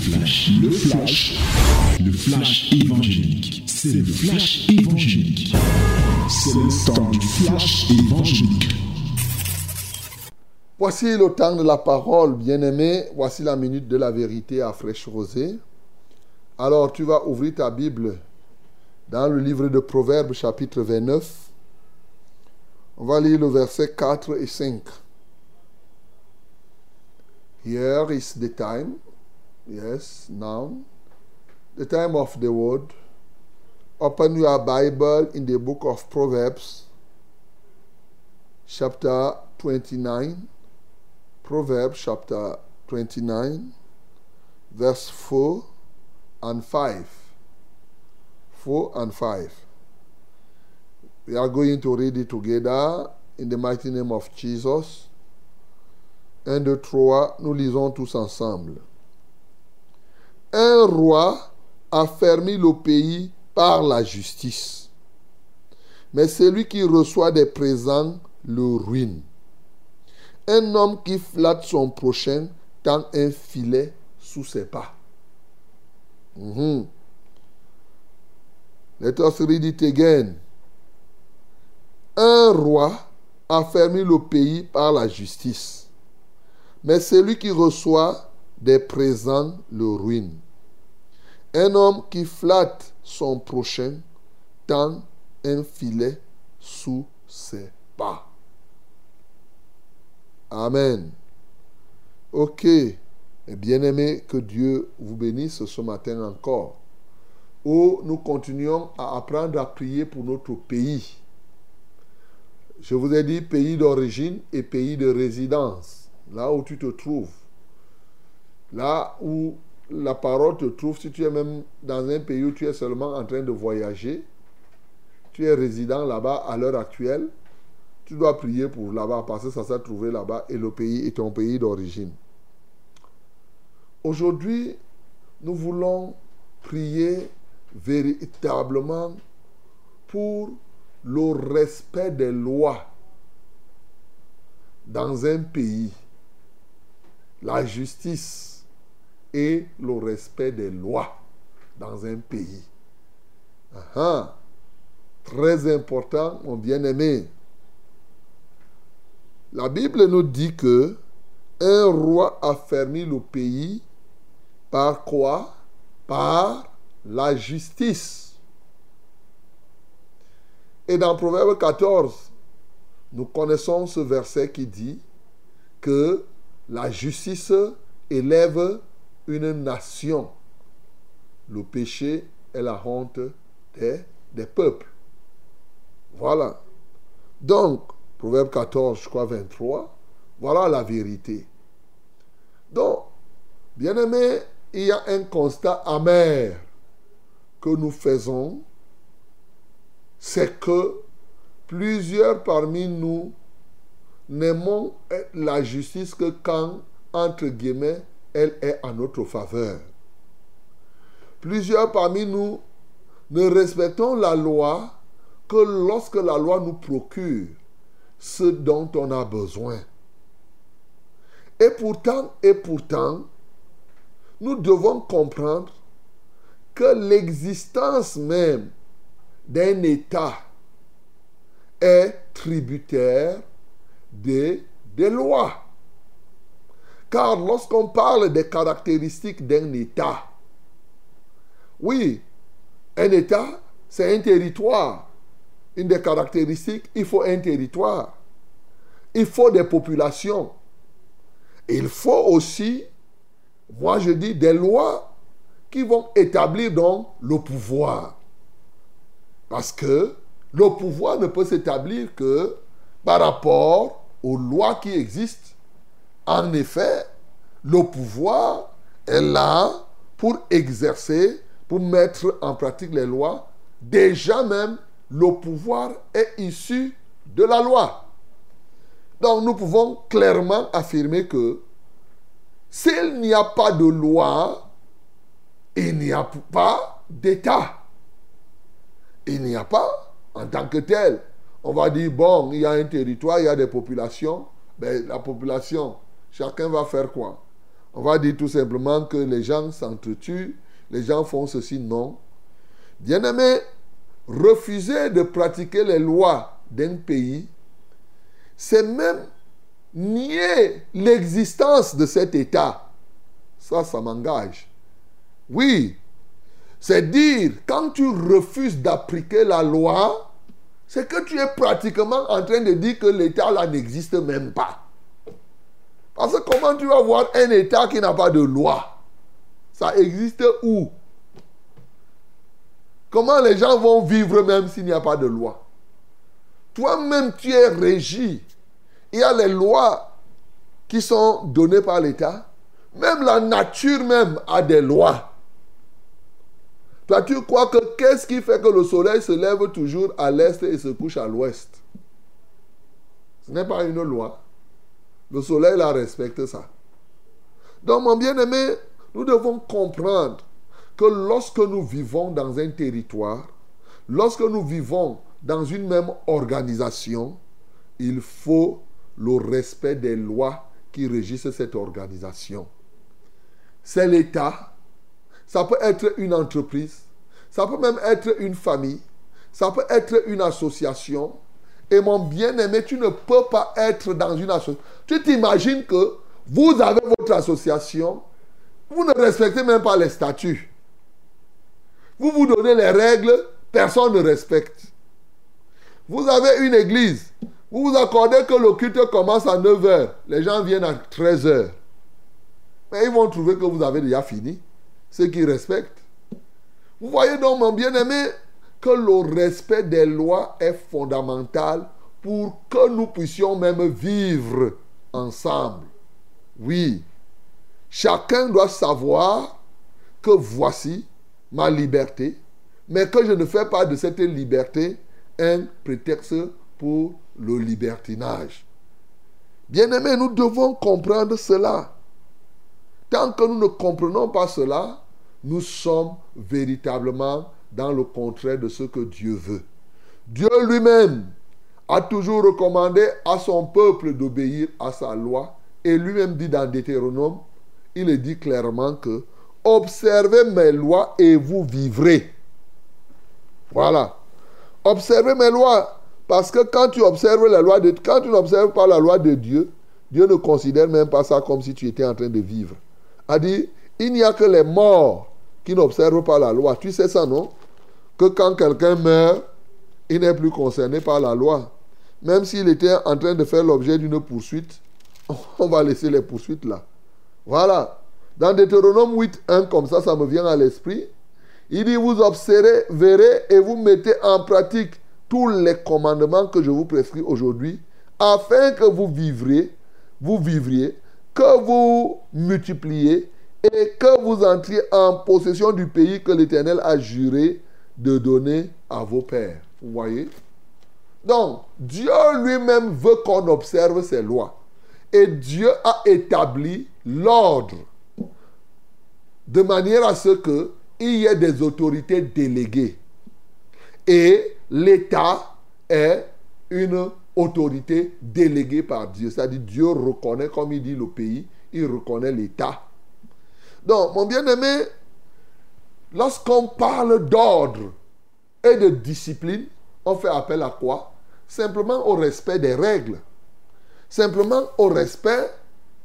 flash, le flash, le flash évangélique. C'est le flash évangélique. C'est le temps du flash évangélique. Voici le temps de la parole, bien-aimé. Voici la minute de la vérité à fraîche rosée. Alors tu vas ouvrir ta Bible dans le livre de Proverbes chapitre 29. On va lire le verset 4 et 5. Here is the time. Yes, now. The time of the word. Open your Bible in the book of Proverbs, chapter 29. Proverbs chapter 29, verse 4 and 5. 4 and 5. We are going to read it together in the mighty name of Jesus. 1, 2, 3, nous lisons tous ensemble. Un roi a fermé le pays par la justice, mais celui qui reçoit des présents le ruine. Un homme qui flatte son prochain tend un filet sous ses pas. Mm -hmm. Let us read it again. Un roi a fermé le pays par la justice, mais celui qui reçoit des présents le ruine. Un homme qui flatte son prochain tend un filet sous ses pas. Amen. Ok. Bien-aimé, que Dieu vous bénisse ce matin encore. Où nous continuons à apprendre à prier pour notre pays. Je vous ai dit pays d'origine et pays de résidence. Là où tu te trouves. Là où la parole te trouve, si tu es même dans un pays où tu es seulement en train de voyager, tu es résident là-bas à l'heure actuelle, tu dois prier pour là-bas parce que ça s'est trouvé là-bas et le pays est ton pays d'origine. Aujourd'hui, nous voulons prier véritablement pour le respect des lois dans un pays, la justice et le respect des lois dans un pays. Très important, mon bien-aimé. La Bible nous dit que un roi a fermé le pays par quoi? Par la justice. Et dans Proverbe 14, nous connaissons ce verset qui dit que la justice élève une nation. Le péché est la honte des, des peuples. Voilà. Donc, Proverbe 14, je crois 23, voilà la vérité. Donc, bien aimé, il y a un constat amer que nous faisons, c'est que plusieurs parmi nous n'aimons la justice que quand, entre guillemets, elle est en notre faveur. Plusieurs parmi nous ne respectons la loi que lorsque la loi nous procure ce dont on a besoin. Et pourtant, et pourtant, nous devons comprendre que l'existence même d'un État est tributaire des, des lois. Car lorsqu'on parle des caractéristiques d'un État, oui, un État, c'est un territoire. Une des caractéristiques, il faut un territoire. Il faut des populations. Il faut aussi, moi je dis, des lois qui vont établir donc le pouvoir. Parce que le pouvoir ne peut s'établir que par rapport aux lois qui existent. En effet, le pouvoir est là pour exercer, pour mettre en pratique les lois. Déjà même, le pouvoir est issu de la loi. Donc nous pouvons clairement affirmer que s'il n'y a pas de loi, il n'y a pas d'État. Il n'y a pas en tant que tel. On va dire, bon, il y a un territoire, il y a des populations. Ben, la population, chacun va faire quoi? On va dire tout simplement que les gens s'entretuent, les gens font ceci, non. Bien-aimé, refuser de pratiquer les lois d'un pays, c'est même nier l'existence de cet État. Ça, ça m'engage. Oui, c'est dire, quand tu refuses d'appliquer la loi, c'est que tu es pratiquement en train de dire que l'État là n'existe même pas. Parce que comment tu vas voir un État qui n'a pas de loi? Ça existe où? Comment les gens vont vivre même s'il n'y a pas de loi? Toi-même, tu es régi. Il y a les lois qui sont données par l'État. Même la nature même a des lois. Toi, tu crois que qu'est-ce qui fait que le soleil se lève toujours à l'est et se couche à l'ouest? Ce n'est pas une loi. Le soleil, la respecte ça. Donc, mon bien-aimé, nous devons comprendre que lorsque nous vivons dans un territoire, lorsque nous vivons dans une même organisation, il faut le respect des lois qui régissent cette organisation. C'est l'État, ça peut être une entreprise, ça peut même être une famille, ça peut être une association. Et mon bien-aimé, tu ne peux pas être dans une association. Tu t'imagines que vous avez votre association, vous ne respectez même pas les statuts. Vous vous donnez les règles, personne ne respecte. Vous avez une église. Vous vous accordez que le culte commence à 9h. Les gens viennent à 13h. Mais ils vont trouver que vous avez déjà fini. Ceux qui respectent. Vous voyez donc, mon bien-aimé, que le respect des lois est fondamental pour que nous puissions même vivre ensemble. Oui. Chacun doit savoir que voici, ma liberté, mais que je ne fais pas de cette liberté un prétexte pour le libertinage. Bien-aimés, nous devons comprendre cela. Tant que nous ne comprenons pas cela, nous sommes véritablement dans le contraire de ce que Dieu veut. Dieu lui-même a toujours recommandé à son peuple d'obéir à sa loi et lui-même dit dans Deutéronome, il dit clairement que Observez mes lois et vous vivrez. Voilà. Observez mes lois. Parce que quand tu observes la loi de quand tu n'observes pas la loi de Dieu, Dieu ne considère même pas ça comme si tu étais en train de vivre. A dit, il n'y a que les morts qui n'observent pas la loi. Tu sais ça, non? Que quand quelqu'un meurt, il n'est plus concerné par la loi. Même s'il était en train de faire l'objet d'une poursuite, on va laisser les poursuites là. Voilà. Dans Deutéronome 8, 1, comme ça, ça me vient à l'esprit. Il dit, vous observez, verrez et vous mettez en pratique tous les commandements que je vous prescris aujourd'hui, afin que vous vivriez, vous vivriez, que vous multipliez et que vous entriez en possession du pays que l'Éternel a juré de donner à vos pères. Vous voyez? Donc, Dieu lui-même veut qu'on observe ses lois. Et Dieu a établi l'ordre de manière à ce que il y ait des autorités déléguées. Et l'État est une autorité déléguée par Dieu. C'est-à-dire Dieu reconnaît, comme il dit le pays, il reconnaît l'État. Donc, mon bien-aimé, lorsqu'on parle d'ordre et de discipline, on fait appel à quoi? Simplement au respect des règles. Simplement au respect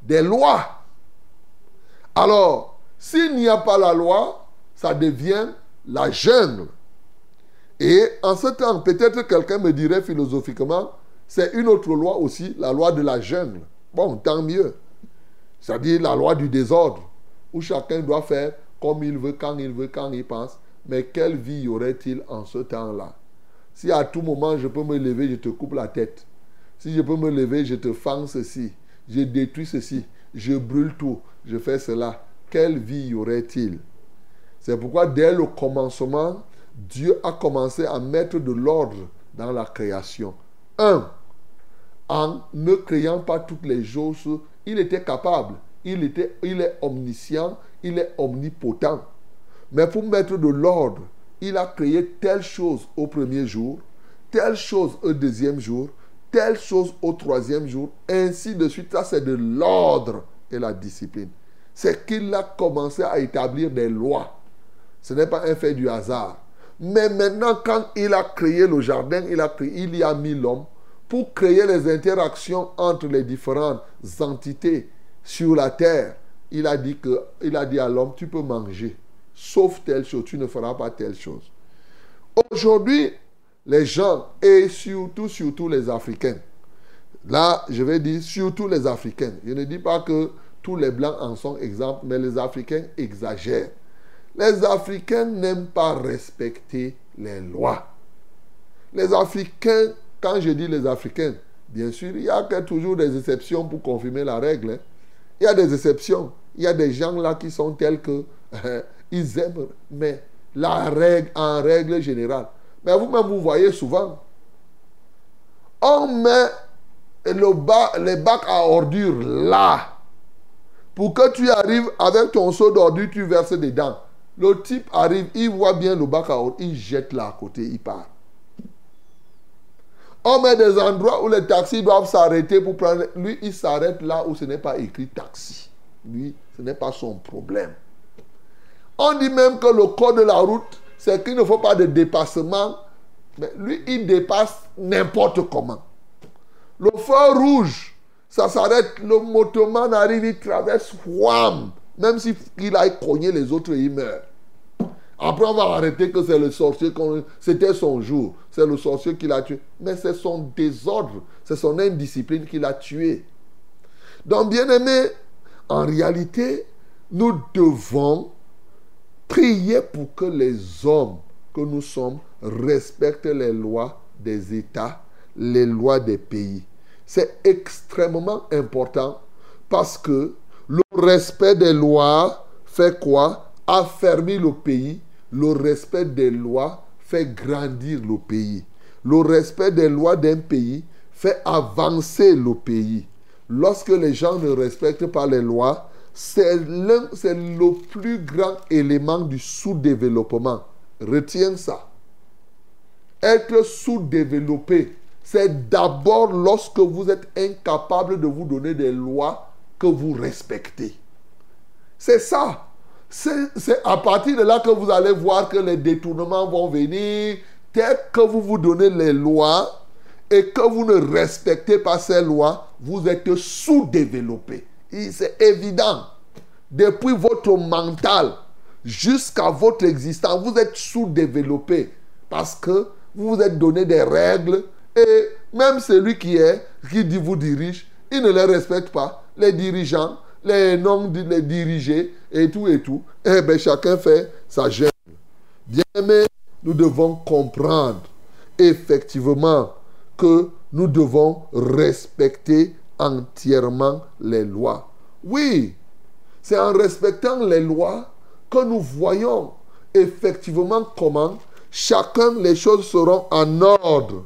des lois. Alors, s'il n'y a pas la loi, ça devient la jungle. Et en ce temps, peut-être quelqu'un me dirait philosophiquement, c'est une autre loi aussi, la loi de la jungle. Bon, tant mieux. C'est-à-dire la loi du désordre, où chacun doit faire comme il veut, quand il veut, quand il pense. Mais quelle vie y aurait-il en ce temps-là? Si à tout moment je peux me lever, je te coupe la tête. Si je peux me lever, je te fends ceci. Je détruis ceci. Je brûle tout. Je fais cela quelle vie y aurait-il? C'est pourquoi dès le commencement, Dieu a commencé à mettre de l'ordre dans la création. Un, en ne créant pas toutes les choses, il était capable, il, est omniscient, il est omnipotent. Mais pour mettre de l'ordre, il a créé telle chose au premier jour, telle chose au deuxième jour, telle chose au troisième jour, ainsi de suite. Ça, c'est de l'ordre et la discipline. c'est qu'il a commencé à établir des lois. Ce n'est pas un fait du hasard. Mais maintenant, quand il a créé le jardin, il, a créé, il y a mis l'homme pour créer les interactions entre les différentes entités sur la terre. Il a dit, que, à l'homme, tu peux manger, sauf telle chose, tu ne feras pas telle chose. Aujourd'hui, les gens, et surtout, surtout les Africains, là, je vais dire surtout les Africains, je ne dis pas que tous les Blancs en sont exemples, mais les Africains exagèrent. Les Africains n'aiment pas respecter les lois. Les Africains, quand je dis les Africains, bien sûr, il y a toujours des exceptions pour confirmer la règle. Hein. Il y a des exceptions. Il y a des gens là qui sont tels que ils aiment, mais la règle en règle générale. Mais vous-même, vous voyez souvent, on met le bas, les bacs à ordures là. Pour que tu arrives avec ton seau d'ordures, tu verses dedans. Le type arrive, il voit bien le bac à ordures, il jette là à côté, il part. On met des endroits où les taxis doivent s'arrêter pour prendre. Lui, il s'arrête là où ce n'est pas écrit taxi. Lui, ce n'est pas son problème. On dit même que le code de la route, c'est qu'il ne faut pas de dépassement. Mais lui, il dépasse n'importe comment. Le feu rouge, ça s'arrête, le motoman arrive, il traverse, wham, même s'il a cogné les autres, il meurt. Après, on va arrêter que c'est le sorcier, c'était son jour, c'est le sorcier qui l'a tué. Mais c'est son désordre, c'est son indiscipline qui l'a tué. Donc, bien aimé, en réalité, nous devons prier pour que les hommes que nous sommes respectent les lois des États, les lois des pays. C'est extrêmement important parce que le respect des lois fait quoi? Affermir le pays. Le respect des lois fait grandir le pays. Le respect des lois d'un pays fait avancer le pays. Lorsque les gens ne respectent pas les lois, c'est le plus grand élément du sous-développement. Retiens ça. Être sous-développé, c'est d'abord lorsque vous êtes incapable de vous donner des lois que vous respectez. C'est ça. C'est à partir de là que vous allez voir que les détournements vont venir. Dès que vous vous donnez les lois et que vous ne respectez pas ces lois, vous êtes sous-développé. C'est évident. Depuis votre mental jusqu'à votre existence, vous êtes sous-développé parce que vous vous êtes donné des règles et même celui qui est, qui vous dirige, il ne les respecte pas. Les dirigeants, les noms, les dirigés et tout et tout. Eh bien, chacun fait sa gêne. Bien aimé, nous devons comprendre effectivement que nous devons respecter entièrement les lois. Oui, c'est en respectant les lois que nous voyons effectivement comment chacun les choses seront en ordre.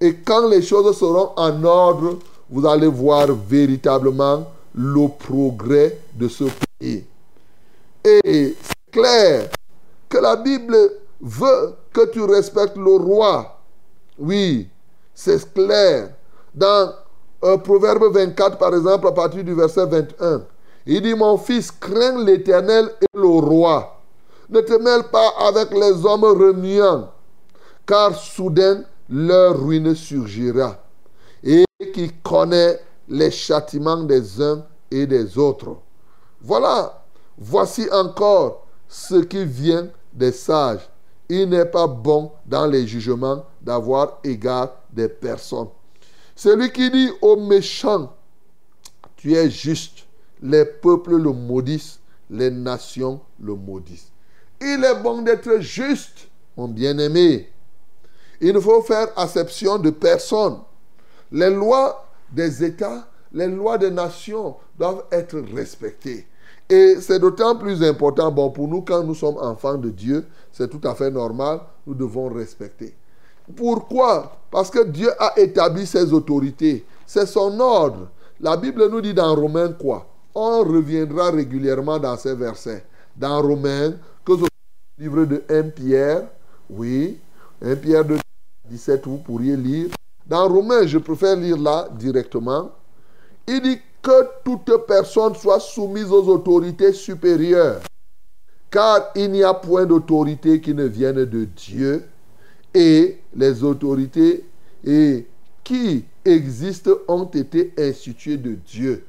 Et quand les choses seront en ordre, vous allez voir véritablement le progrès de ce pays. Et c'est clair que la Bible veut que tu respectes le roi. Oui, c'est clair. Dans euh, Proverbe 24, par exemple, à partir du verset 21, il dit, mon fils, crains l'Éternel et le roi. Ne te mêle pas avec les hommes remuants, car soudain leur ruine surgira. Et qui connaît les châtiments des uns et des autres. Voilà, voici encore ce qui vient des sages. Il n'est pas bon dans les jugements d'avoir égard des personnes. Celui qui dit aux méchants, tu es juste, les peuples le maudissent, les nations le maudissent. Il est bon d'être juste, mon bien-aimé. Il ne faut faire acception de personne. Les lois des États, les lois des nations doivent être respectées. Et c'est d'autant plus important, bon, pour nous, quand nous sommes enfants de Dieu, c'est tout à fait normal, nous devons respecter. Pourquoi? Parce que Dieu a établi ses autorités. C'est son ordre. La Bible nous dit dans Romains quoi? On reviendra régulièrement dans ces versets. Dans Romains, que ce le livre de 1 Pierre, oui, 1 Pierre de 17, vous pourriez lire. Dans Romains, je préfère lire là directement. Il dit que toute personne soit soumise aux autorités supérieures, car il n'y a point d'autorité qui ne vienne de Dieu, et les autorités et qui existent ont été instituées de Dieu.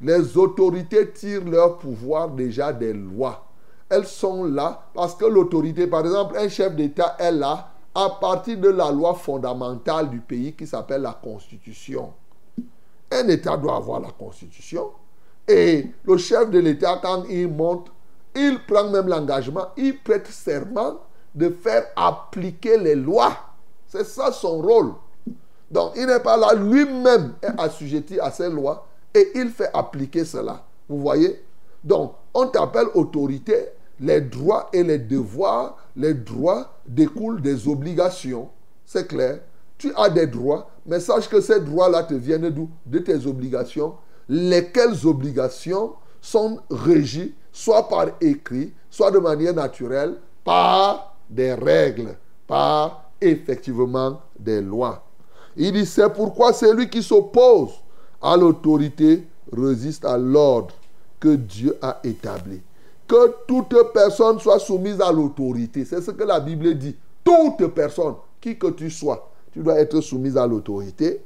Les autorités tirent leur pouvoir déjà des lois. Elles sont là parce que l'autorité, par exemple, un chef d'État est là à partir de la loi fondamentale du pays qui s'appelle la Constitution. Un État doit avoir la Constitution. Et le chef de l'État, quand il monte, il prend même l'engagement, il prête serment de faire appliquer les lois. C'est ça son rôle. Donc il n'est pas là, lui-même est assujetti à ces lois et il fait appliquer cela. Vous voyez? Donc on t'appelle autorité, les droits et les devoirs, les droits découlent des obligations. C'est clair. Tu as des droits, mais sache que ces droits-là te viennent d'où? De tes obligations. Lesquelles obligations sont régies soit par écrit, soit de manière naturelle, par des règles, par effectivement des lois. Il dit, c'est pourquoi celui qui s'oppose à l'autorité résiste à l'ordre que Dieu a établi. Que toute personne soit soumise à l'autorité. C'est ce que la Bible dit. Toute personne, qui que tu sois, tu dois être soumise à l'autorité.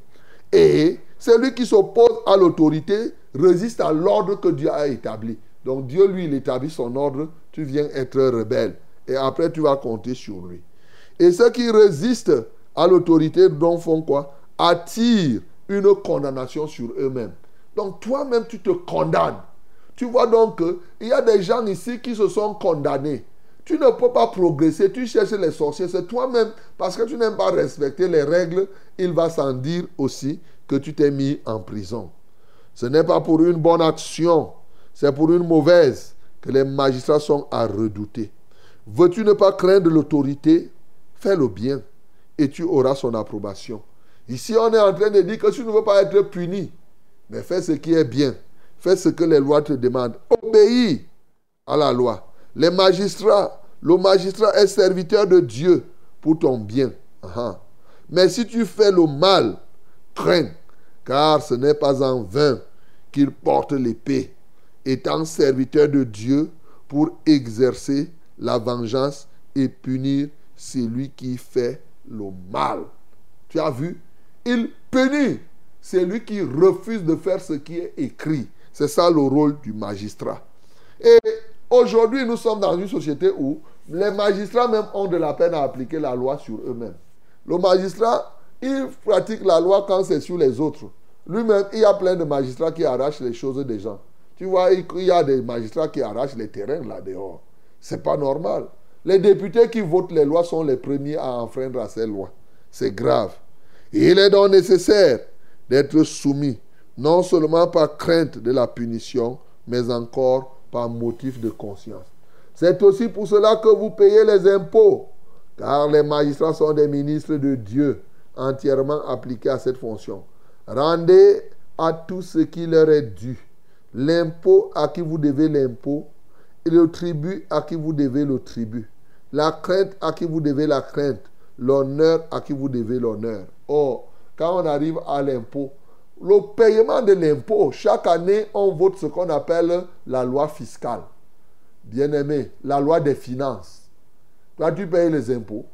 Et celui qui s'oppose à l'autorité résiste à l'ordre que Dieu a établi. Donc Dieu, lui, il établit son ordre, tu viens être rebelle. Et après, tu vas compter sur lui. Et ceux qui résistent à l'autorité, donc font quoi? Attirent une condamnation sur eux-mêmes. Donc toi-même, tu te condamnes. Tu vois donc qu'il y a des gens ici qui se sont condamnés. Tu ne peux pas progresser, tu cherches les sorciers, c'est toi-même, parce que tu n'aimes pas respecter les règles, il va s'en dire aussi que tu t'es mis en prison. Ce n'est pas pour une bonne action, c'est pour une mauvaise que les magistrats sont à redouter. Veux-tu ne pas craindre l'autorité? Fais le bien et tu auras son approbation. Ici, on est en train de dire que tu ne veux pas être puni, mais fais ce qui est bien. Fais ce que les lois te demandent. Obéis à la loi. Les magistrats, le magistrat est serviteur de Dieu pour ton bien. Mais si tu fais le mal, crains, car ce n'est pas en vain qu'il porte l'épée, étant serviteur de Dieu pour exercer la vengeance et punir celui qui fait le mal. Tu as vu? Il punit celui qui refuse de faire ce qui est écrit. C'est ça le rôle du magistrat. Et aujourd'hui, nous sommes dans une société où les magistrats même ont de la peine à appliquer la loi sur eux-mêmes. Le magistrat, il pratique la loi quand c'est sur les autres. Lui-même, il y a plein de magistrats qui arrachent les choses des gens. Tu vois, il y a des magistrats qui arrachent les terrains là dehors. C'est pas normal. Les députés qui votent les lois sont les premiers à enfreindre à ces lois. C'est grave. Il est donc nécessaire d'être soumis non seulement par crainte de la punition, mais encore par motif de conscience. C'est aussi pour cela que vous payez les impôts, car les magistrats sont des ministres de Dieu, entièrement appliqués à cette fonction. Rendez à tout ce qui leur est dû. L'impôt à qui vous devez l'impôt, et le tribut à qui vous devez le tribut. La crainte à qui vous devez la crainte. L'honneur à qui vous devez l'honneur. Or, quand on arrive à l'impôt, le paiement de l'impôt, chaque année, on vote ce qu'on appelle la loi fiscale. Bien-aimé, la loi des finances. Toi, tu payes les impôts?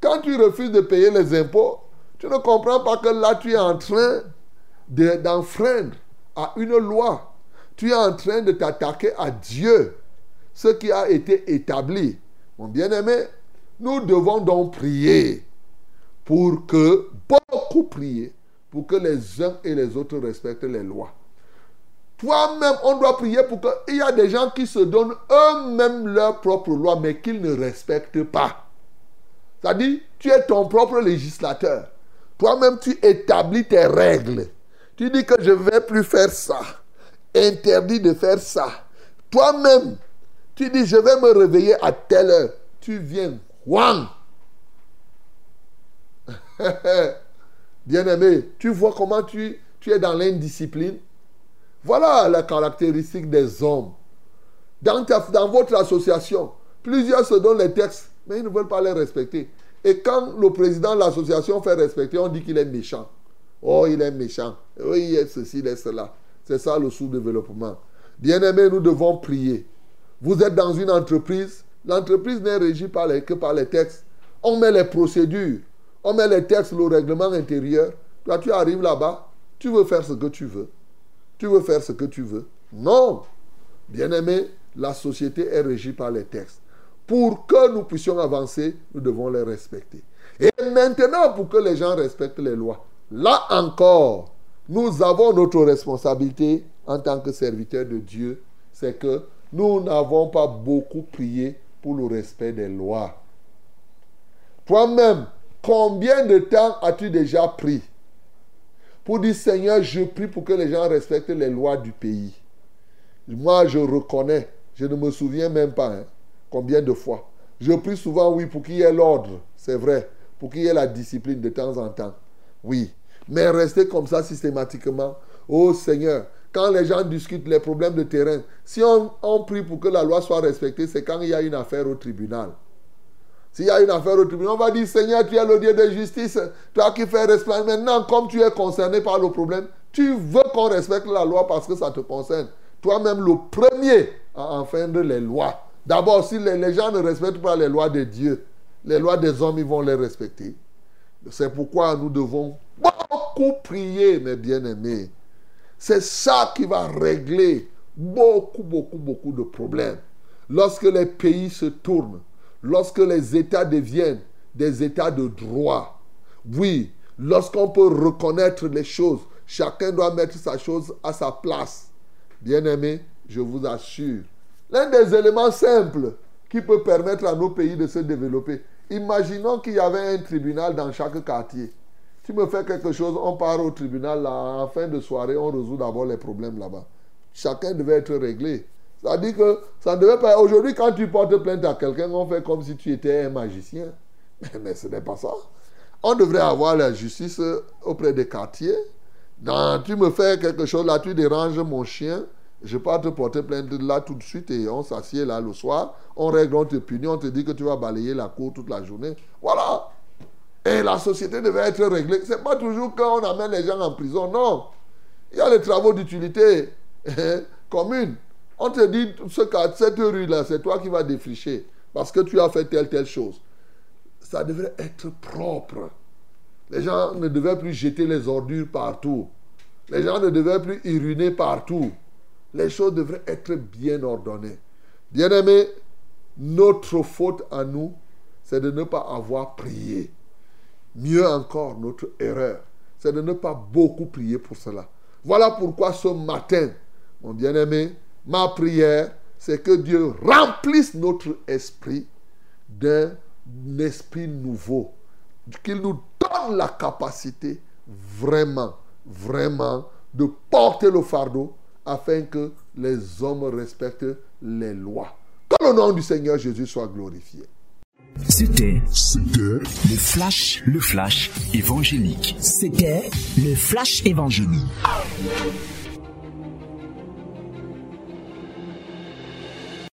Quand tu refuses de payer les impôts, tu ne comprends pas que là, tu es en train d'enfreindre à une loi. Tu es en train de t'attaquer à Dieu, ce qui a été établi. Mon bien-aimé, nous devons donc prier pour que, beaucoup prier, pour que les uns et les autres respectent les lois. Toi-même, on doit prier pour qu'il y a des gens qui se donnent eux-mêmes leurs propres lois, mais qu'ils ne respectent pas. C'est-à-dire, tu es ton propre législateur. Toi-même, tu établis tes règles. Tu dis que je ne vais plus faire ça. Interdit de faire ça. Toi-même, tu dis, je vais me réveiller à telle heure. Tu viens. Wang Bien-aimé, tu vois comment tu, tu es dans l'indiscipline Voilà la caractéristique des hommes. Dans, dans votre association, plusieurs se donnent les textes, mais ils ne veulent pas les respecter. Et quand le président de l'association fait respecter, on dit qu'il est méchant. Oh, il est méchant. Oui, il est ceci, il est cela. C'est ça le sous-développement. Bien-aimés, nous devons prier. Vous êtes dans une entreprise, l'entreprise n'est régie que par les textes. On met les procédures, on met les textes, le règlement intérieur. Toi, tu arrives là-bas, tu veux faire ce que tu veux. Tu veux faire ce que tu veux. Non. Bien-aimé, la société est régie par les textes. Pour que nous puissions avancer, nous devons les respecter. Et maintenant, pour que les gens respectent les lois, là encore, nous avons notre responsabilité en tant que serviteurs de Dieu, c'est que nous n'avons pas beaucoup prié pour le respect des lois. Toi-même, combien de temps as-tu déjà pris pour dire Seigneur, je prie pour que les gens respectent les lois du pays? Moi, je reconnais, je ne me souviens même pas hein, combien de fois. Je prie souvent, oui, pour qu'il y ait l'ordre, c'est vrai, pour qu'il y ait la discipline de temps en temps. Oui, mais rester comme ça systématiquement, oh Seigneur, quand les gens discutent les problèmes de terrain, si on, on prie pour que la loi soit respectée, c'est quand il y a une affaire au tribunal. S'il y a une affaire au tribunal, on va dire Seigneur, tu es le Dieu de justice, toi qui fais respecter. Maintenant, comme tu es concerné par le problème, tu veux qu'on respecte la loi parce que ça te concerne. Toi-même, le premier à enfreindre les lois. D'abord, si les, les gens ne respectent pas les lois de Dieu, les lois des hommes, ils vont les respecter. C'est pourquoi nous devons beaucoup prier, mes bien-aimés. C'est ça qui va régler beaucoup, beaucoup, beaucoup de problèmes. Lorsque les pays se tournent, lorsque les États deviennent des États de droit, oui, lorsqu'on peut reconnaître les choses, chacun doit mettre sa chose à sa place. Bien-aimés, je vous assure, l'un des éléments simples qui peut permettre à nos pays de se développer, imaginons qu'il y avait un tribunal dans chaque quartier. Tu me fais quelque chose, on part au tribunal, là, en fin de soirée, on résout d'abord les problèmes là-bas. Chacun devait être réglé. Ça dit que ça ne devait pas. Aujourd'hui, quand tu portes plainte à quelqu'un, on fait comme si tu étais un magicien. Mais, ce n'est pas ça. On devrait avoir la justice auprès des quartiers. Dans, tu me fais quelque chose là, tu déranges mon chien. Je peux te porter plainte là tout de suite et on s'assied là le soir. On règle, on te punit, on te dit que tu vas balayer la cour toute la journée. Voilà. Et la société devait être réglée. Ce n'est pas toujours quand on amène les gens en prison, non. Il y a les travaux d'utilité hein, commune. On te dit, ce, cette rue-là, c'est toi qui vas défricher parce que tu as fait telle, telle chose. Ça devrait être propre. Les gens ne devaient plus jeter les ordures partout. Les gens ne devaient plus uriner partout. Les choses devraient être bien ordonnées. Bien-aimés, notre faute à nous, c'est de ne pas avoir prié. Mieux encore, notre erreur, c'est de ne pas beaucoup prier pour cela. Voilà pourquoi ce matin, mon bien-aimé, ma prière, c'est que Dieu remplisse notre esprit d'un esprit nouveau. Qu'il nous donne la capacité vraiment, vraiment de porter le fardeau afin que les hommes respectent les lois. Que le nom du Seigneur Jésus soit glorifié. C'était le flash, le flash évangélique. C'était le flash évangélique.